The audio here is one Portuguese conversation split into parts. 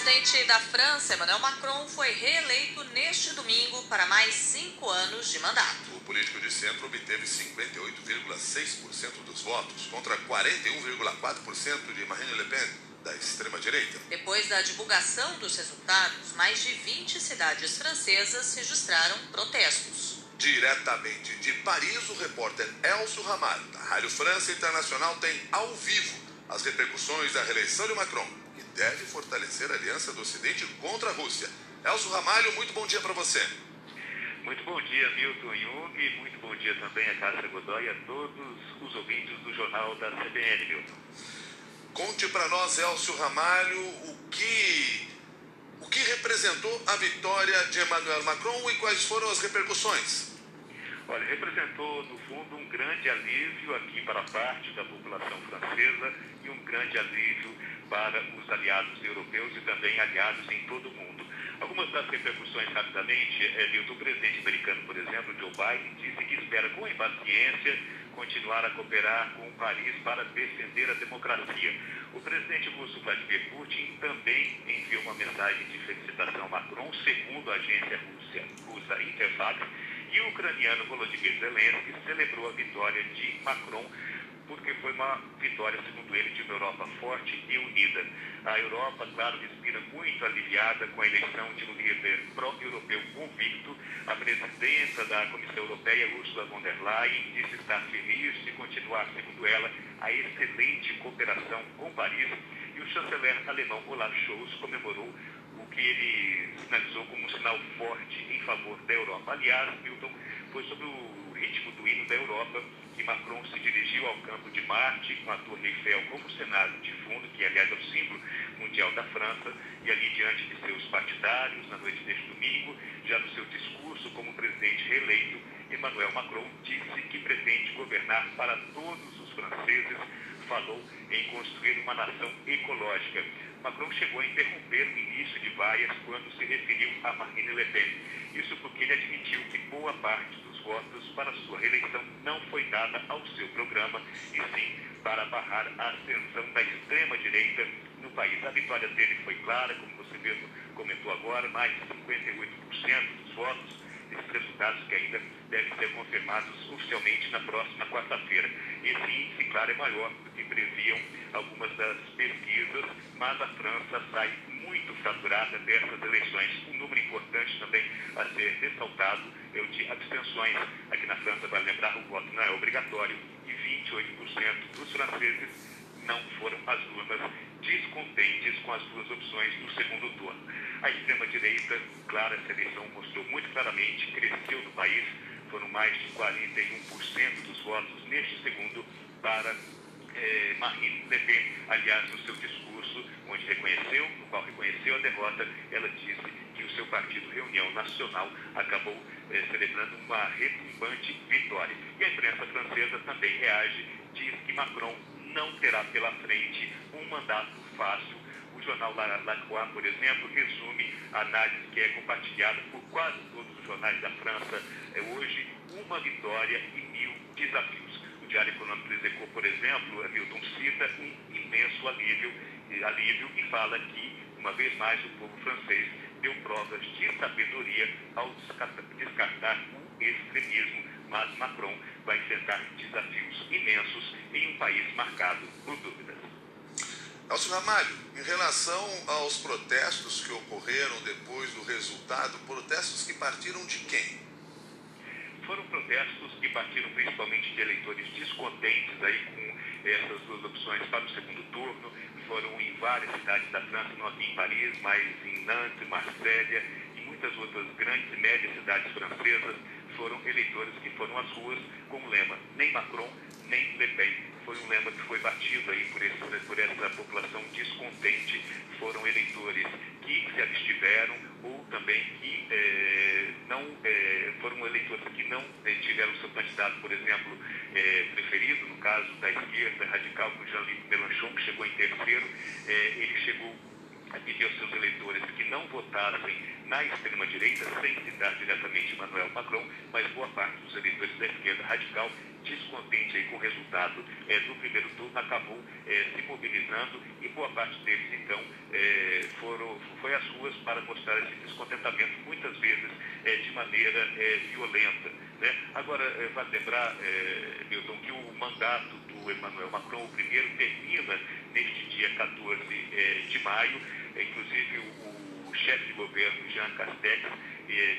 presidente da França, Emmanuel Macron, foi reeleito neste domingo para mais cinco anos de mandato. O político de centro obteve 58,6% dos votos, contra 41,4% de Marine Le Pen, da extrema-direita. Depois da divulgação dos resultados, mais de 20 cidades francesas registraram protestos. Diretamente de Paris, o repórter Elcio Ramalho, da Rádio França Internacional, tem ao vivo as repercussões da reeleição de Macron, deve fortalecer a aliança do Ocidente contra a Rússia. Elcio Ramalho, muito bom dia para você. Muito bom dia, Milton Jung. Muito bom dia também a Cássia Godoy e a todos os ouvintes do Jornal da CBN, Milton. Conte para nós, Elcio Ramalho, o que, o que representou a vitória de Emmanuel Macron e quais foram as repercussões. Olha, representou, no fundo, um grande alívio aqui para parte da população francesa e um grande alívio para os aliados europeus e também aliados em todo o mundo. Algumas das repercussões, rapidamente, é, o presidente americano, por exemplo, Joe Biden, disse que espera com impaciência continuar a cooperar com Paris para defender a democracia. O presidente russo Vladimir Putin também enviou uma mensagem de felicitação a Macron, segundo a agência russa, russa Interfax, e o ucraniano Volodymyr Zelensky celebrou a vitória de Macron porque foi uma vitória, segundo ele, de uma Europa forte e unida. A Europa, claro, respira muito aliviada com a eleição de um líder pró-europeu convicto. A presidenta da Comissão Europeia, Ursula von der Leyen, disse estar feliz de continuar, segundo ela, a excelente cooperação com Paris. E o chanceler alemão Olaf Scholz comemorou que ele sinalizou como um sinal forte em favor da Europa. Aliás, Milton, foi sobre o ritmo do hino da Europa que Macron se dirigiu ao campo de Marte com a Torre Eiffel como cenário de fundo, que aliás é o símbolo mundial da França, e ali diante de seus partidários, na noite deste domingo, já no seu discurso como presidente reeleito, Emmanuel Macron disse que pretende governar para todos os franceses, falou em construir uma nação ecológica. Macron chegou a interromper o início de vaias quando se referiu a Marine Le Pen. Isso porque ele admitiu que boa parte dos votos para sua reeleição não foi dada ao seu programa, e sim para barrar a ascensão da extrema-direita no país. A vitória dele foi clara, como você mesmo comentou agora, mais de 58% dos votos. Esses resultados que ainda devem ser confirmados oficialmente na próxima quarta-feira. Esse índice, claro, é maior do que previam algumas das pesquisas, mas a França sai muito fraturada dessas eleições. Um número importante também a ser ressaltado é o de abstenções. Aqui na França, vai lembrar, o voto não é obrigatório e 28% dos franceses não foram às urnas descontentes com as duas opções do segundo turno. A extrema-direita, claro, essa eleição mostrou muito claramente, cresceu no país, foram mais de 41% dos votos neste segundo para eh, Marine Le Pen, aliás, no seu discurso, onde reconheceu, no qual reconheceu a derrota, ela disse que o seu partido Reunião Nacional acabou eh, celebrando uma retumbante vitória. E a imprensa francesa também reage, diz que Macron não terá pela frente um mandato fácil. O jornal La, La Croix, por exemplo, resume a análise que é compartilhada por quase todos os jornais da França é hoje, uma vitória e mil desafios. O Diário Econômico do Execô, por exemplo, Milton cita um imenso alívio, alívio e fala que, uma vez mais, o povo francês deu provas de sabedoria ao descartar o extremismo, mas Macron vai enfrentar desafios imensos em um país marcado por dúvidas. Alcio Ramalho, em relação aos protestos que ocorreram depois do resultado, protestos que partiram de quem? Foram protestos que partiram principalmente de eleitores descontentes aí com essas duas opções para o segundo turno. Foram em várias cidades da França, não aqui em Paris, mas em Nantes, Marsella e muitas outras grandes e médias cidades francesas foram eleitores que foram às ruas com o lema nem Macron, nem Le Pen. Foi um lema que foi batido aí por, esse, por essa população descontente. Foram eleitores que se abstiveram ou também que eh, não eh, foram eleitores que não eh, tiveram seu candidato, por exemplo, preferido, no caso da esquerda radical, com Jean-Luc Mélenchon, que chegou em terceiro, ele chegou pedir aos seus eleitores que não votassem na extrema-direita, sem citar diretamente Emmanuel Macron, mas boa parte dos eleitores da esquerda radical, descontente aí com o resultado é, do primeiro turno, acabou é, se mobilizando e boa parte deles, então, é, foram, foi às ruas para mostrar esse descontentamento, muitas vezes de maneira violenta. Né? Agora, vale lembrar, Milton, que o mandato do Emmanuel Macron, o primeiro, termina neste dia 14 de maio, inclusive o, o chefe de governo, Jean Castex,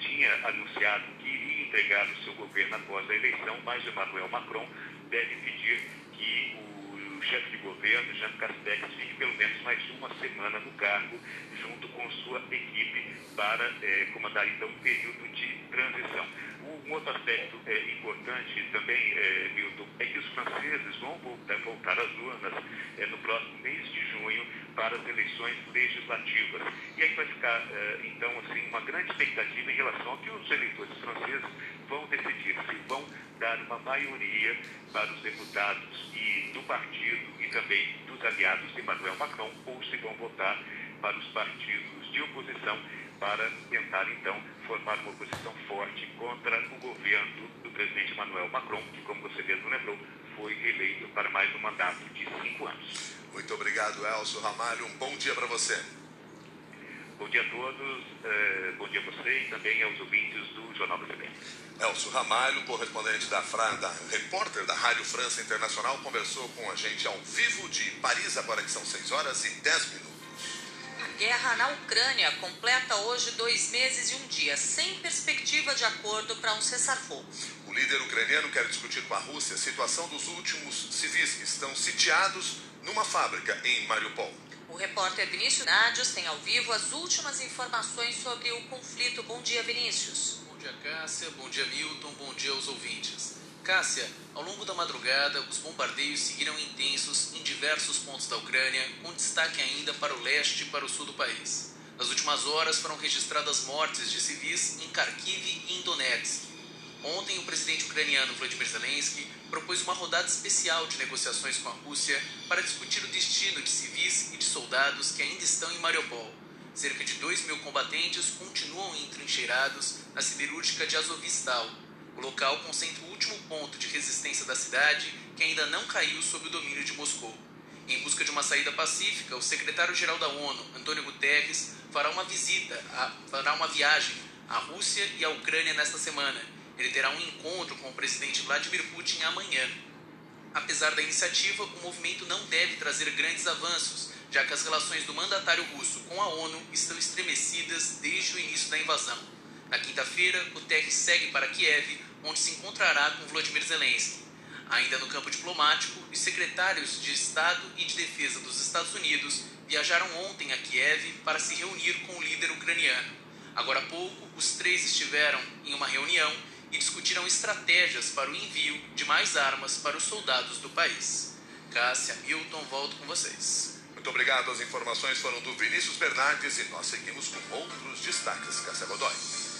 tinha anunciado que iria entregar o seu governo após a eleição, mas Emmanuel Macron deve pedir que o, chefe de governo, Jean Castex, fique pelo menos mais uma semana no cargo, junto com sua equipe, para eh, comandar então um período de transição. Um outro aspecto é, importante também, é, Milton, é que os franceses vão voltar, voltar às urnas é, no próximo mês de junho para as eleições legislativas. E aí vai ficar, é, então, assim, uma grande expectativa em relação ao que os eleitores franceses vão decidir, se vão dar uma maioria para os deputados e do partido e também dos aliados de Emmanuel Macron, ou se vão votar para os partidos de oposição para tentar, então, formar uma oposição forte contra o governo do presidente Emmanuel Macron, que, como você mesmo lembrou, foi eleito para mais um mandato de cinco anos. Muito obrigado, Elcio Ramalho. Um bom dia para você. Bom dia a todos, eh, bom dia a você e também aos ouvintes do Jornal do CBN. Elcio Ramalho, correspondente da, Fran, da repórter da Rádio França Internacional, conversou com a gente ao vivo de Paris, agora que são 6 horas e 10 minutos guerra na Ucrânia completa hoje dois meses e um dia, sem perspectiva de acordo para um cessar-fogo. O líder ucraniano quer discutir com a Rússia a situação dos últimos civis que estão sitiados numa fábrica em Mariupol. O repórter Vinícius Nádios tem ao vivo as últimas informações sobre o conflito. Bom dia, Vinícius. Bom dia, Cássia. Bom dia, Milton. Bom dia aos ouvintes. Cássia, ao longo da madrugada, os bombardeios seguiram intensos em diversos pontos da Ucrânia, com destaque ainda para o leste e para o sul do país. Nas últimas horas foram registradas mortes de civis em Kharkiv e em Donetsk. Ontem, o presidente ucraniano Vladimir Zelensky propôs uma rodada especial de negociações com a Rússia para discutir o destino de civis e de soldados que ainda estão em Mariupol. Cerca de 2 mil combatentes continuam entrincheirados na siderúrgica de Azovstal, o local concentra o último ponto de resistência da cidade que ainda não caiu sob o domínio de Moscou. Em busca de uma saída pacífica, o secretário-geral da ONU, Antônio Guterres, fará uma visita, a, fará uma viagem à Rússia e à Ucrânia nesta semana. Ele terá um encontro com o presidente Vladimir Putin amanhã. Apesar da iniciativa, o movimento não deve trazer grandes avanços, já que as relações do mandatário russo com a ONU estão estremecidas desde o início da invasão. Na quinta-feira, Guterres segue para Kiev, onde se encontrará com Vladimir Zelensky. Ainda no campo diplomático, os secretários de Estado e de Defesa dos Estados Unidos viajaram ontem a Kiev para se reunir com o líder ucraniano. Agora há pouco, os três estiveram em uma reunião e discutiram estratégias para o envio de mais armas para os soldados do país. Cássia Milton, volto com vocês. Muito obrigado. As informações foram do Vinícius Bernardes e nós seguimos com outros destaques. Cássia Godoy.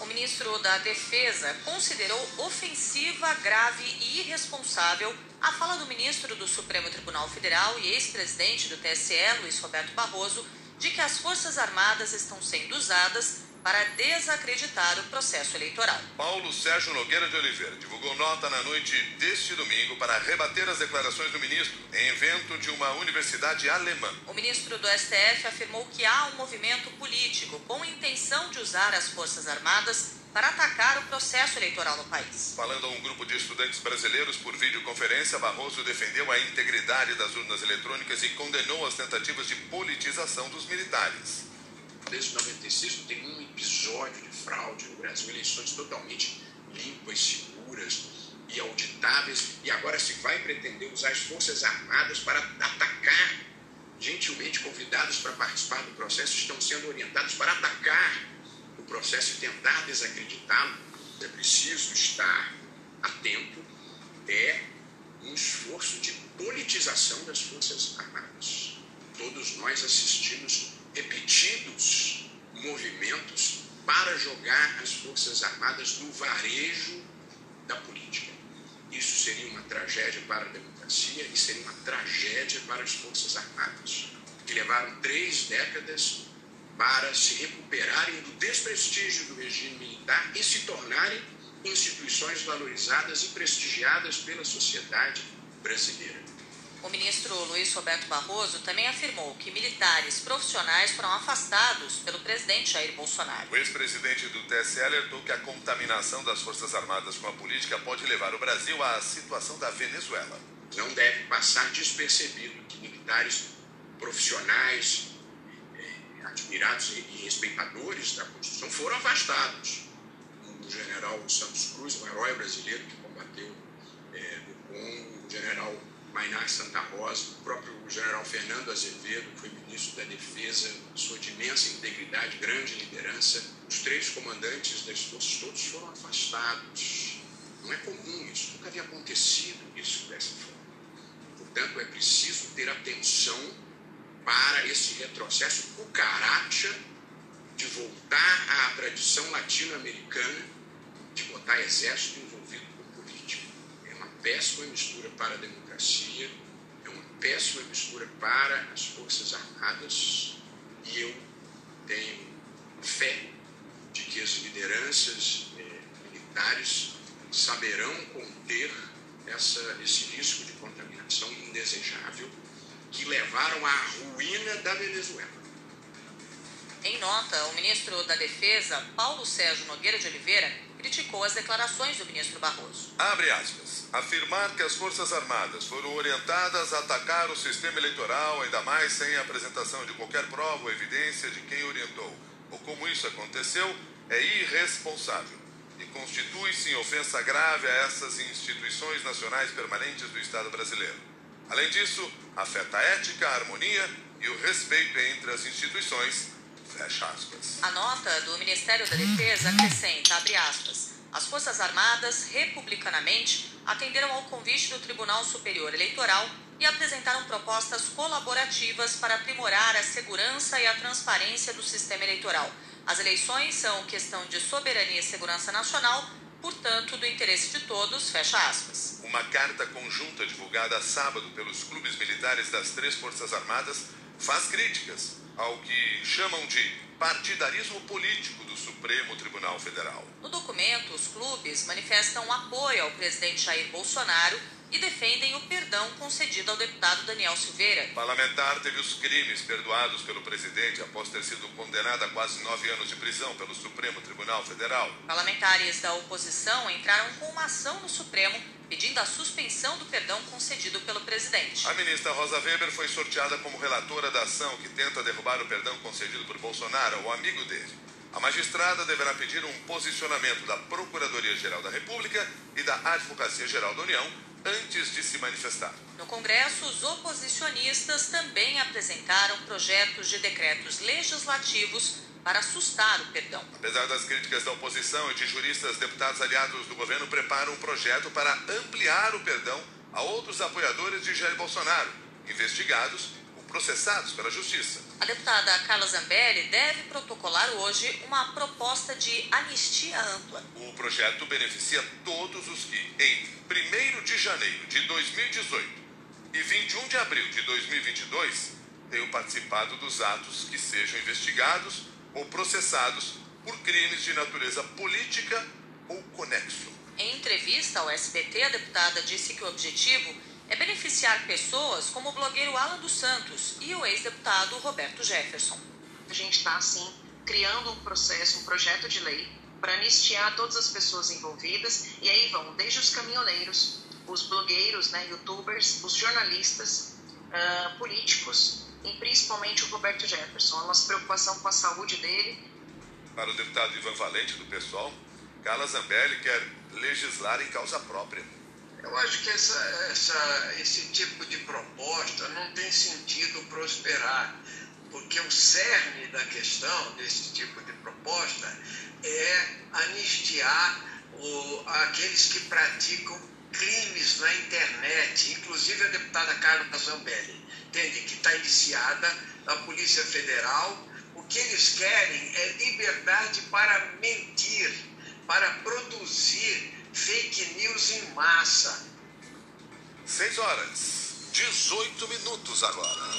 O ministro da Defesa considerou ofensiva, grave e irresponsável a fala do ministro do Supremo Tribunal Federal e ex-presidente do TSE, Luiz Roberto Barroso, de que as Forças Armadas estão sendo usadas para desacreditar o processo eleitoral. Paulo Sérgio Nogueira de Oliveira divulgou nota na noite deste domingo para rebater as declarações do ministro em evento de uma universidade alemã. O ministro do STF afirmou que há um movimento político com intenção de usar as Forças Armadas para atacar o processo eleitoral no país. Falando a um grupo de estudantes brasileiros por videoconferência, Barroso defendeu a integridade das urnas eletrônicas e condenou as tentativas de politização dos militares desde 96 não tem um episódio de fraude no Brasil, eleições totalmente limpas, seguras e auditáveis, e agora se vai pretender usar as Forças Armadas para atacar, gentilmente convidados para participar do processo, estão sendo orientados para atacar o processo e tentar desacreditá-lo. É preciso estar atento, é um esforço de politização das Forças Armadas. Todos nós assistimos repetidos movimentos para jogar as Forças Armadas no varejo da política. Isso seria uma tragédia para a democracia e seria uma tragédia para as Forças Armadas, que levaram três décadas para se recuperarem do desprestígio do regime militar e se tornarem instituições valorizadas e prestigiadas pela sociedade brasileira. O ministro Luiz Roberto Barroso também afirmou que militares profissionais foram afastados pelo presidente Jair Bolsonaro. O ex-presidente do TSE alertou que a contaminação das Forças Armadas com a política pode levar o Brasil à situação da Venezuela. Não deve passar despercebido que militares profissionais, eh, admirados e respeitadores da Constituição foram afastados. O general Santos Cruz, um herói brasileiro que combateu é, no Congo, o general Mainar Santa Rosa, o próprio general Fernando Azevedo, que foi ministro da Defesa, sua de imensa integridade, grande liderança. Os três comandantes das forças todos foram afastados. Não é comum isso, nunca havia acontecido isso dessa forma. Portanto, é preciso ter atenção para esse retrocesso cucaracha de voltar à tradição latino-americana de botar exército envolvido com política. É uma péssima mistura para a democracia democracia, é uma péssima mistura para as Forças Armadas e eu tenho fé de que as lideranças eh, militares saberão conter essa, esse risco de contaminação indesejável que levaram à ruína da Venezuela. Em nota, o ministro da Defesa, Paulo Sérgio Nogueira de Oliveira, criticou as declarações do ministro Barroso. Abre aspas. Afirmar que as Forças Armadas foram orientadas a atacar o sistema eleitoral, ainda mais sem a apresentação de qualquer prova ou evidência de quem orientou, ou como isso aconteceu, é irresponsável e constitui-se em ofensa grave a essas instituições nacionais permanentes do Estado brasileiro. Além disso, afeta a ética, a harmonia e o respeito entre as instituições. Fecha aspas. A nota do Ministério da Defesa acrescenta, abre aspas, as Forças Armadas, republicanamente, atenderam ao convite do Tribunal Superior Eleitoral e apresentaram propostas colaborativas para aprimorar a segurança e a transparência do sistema eleitoral. As eleições são questão de soberania e segurança nacional, portanto, do interesse de todos, fecha aspas. Uma carta conjunta divulgada sábado pelos clubes militares das três Forças Armadas faz críticas ao que chamam de partidarismo político do Supremo Tribunal Federal. No documento, os clubes manifestam apoio ao presidente Jair Bolsonaro e defendem o perdão concedido ao deputado Daniel Silveira. O parlamentar teve os crimes perdoados pelo presidente após ter sido condenado a quase nove anos de prisão pelo Supremo Tribunal Federal. Parlamentares da oposição entraram com uma ação no Supremo pedindo a suspensão do perdão concedido pelo presidente. A ministra Rosa Weber foi sorteada como relatora da ação que tenta derrubar o perdão concedido por Bolsonaro ao amigo dele. A magistrada deverá pedir um posicionamento da Procuradoria-Geral da República e da Advocacia-Geral da União antes de se manifestar. No Congresso, os oposicionistas também apresentaram projetos de decretos legislativos para assustar o perdão. Apesar das críticas da oposição e de juristas, deputados aliados do governo preparam um projeto para ampliar o perdão a outros apoiadores de Jair Bolsonaro, investigados processados pela Justiça. A deputada Carla Zambelli deve protocolar hoje uma proposta de anistia ampla. O projeto beneficia todos os que, em 1 de janeiro de 2018 e 21 de abril de 2022, tenham participado dos atos que sejam investigados ou processados por crimes de natureza política ou conexo. Em entrevista ao SBT, a deputada disse que o objetivo é beneficiar pessoas como o blogueiro Alan dos Santos e o ex-deputado Roberto Jefferson. A gente está, assim, criando um processo, um projeto de lei para anistiar todas as pessoas envolvidas, e aí vão desde os caminhoneiros, os blogueiros, né, youtubers, os jornalistas, uh, políticos, e principalmente o Roberto Jefferson. A nossa preocupação com a saúde dele. Para o deputado Ivan Valente, do PSOL, Carla Zambelli quer legislar em causa própria. Eu acho que essa, essa, esse tipo de proposta não tem sentido prosperar, porque o cerne da questão desse tipo de proposta é anistiar o, aqueles que praticam crimes na internet, inclusive a deputada Carla Zambelli entende que está iniciada a Polícia Federal. O que eles querem é liberdade para mentir, para produzir fake news em massa. 6 horas, 18 minutos agora.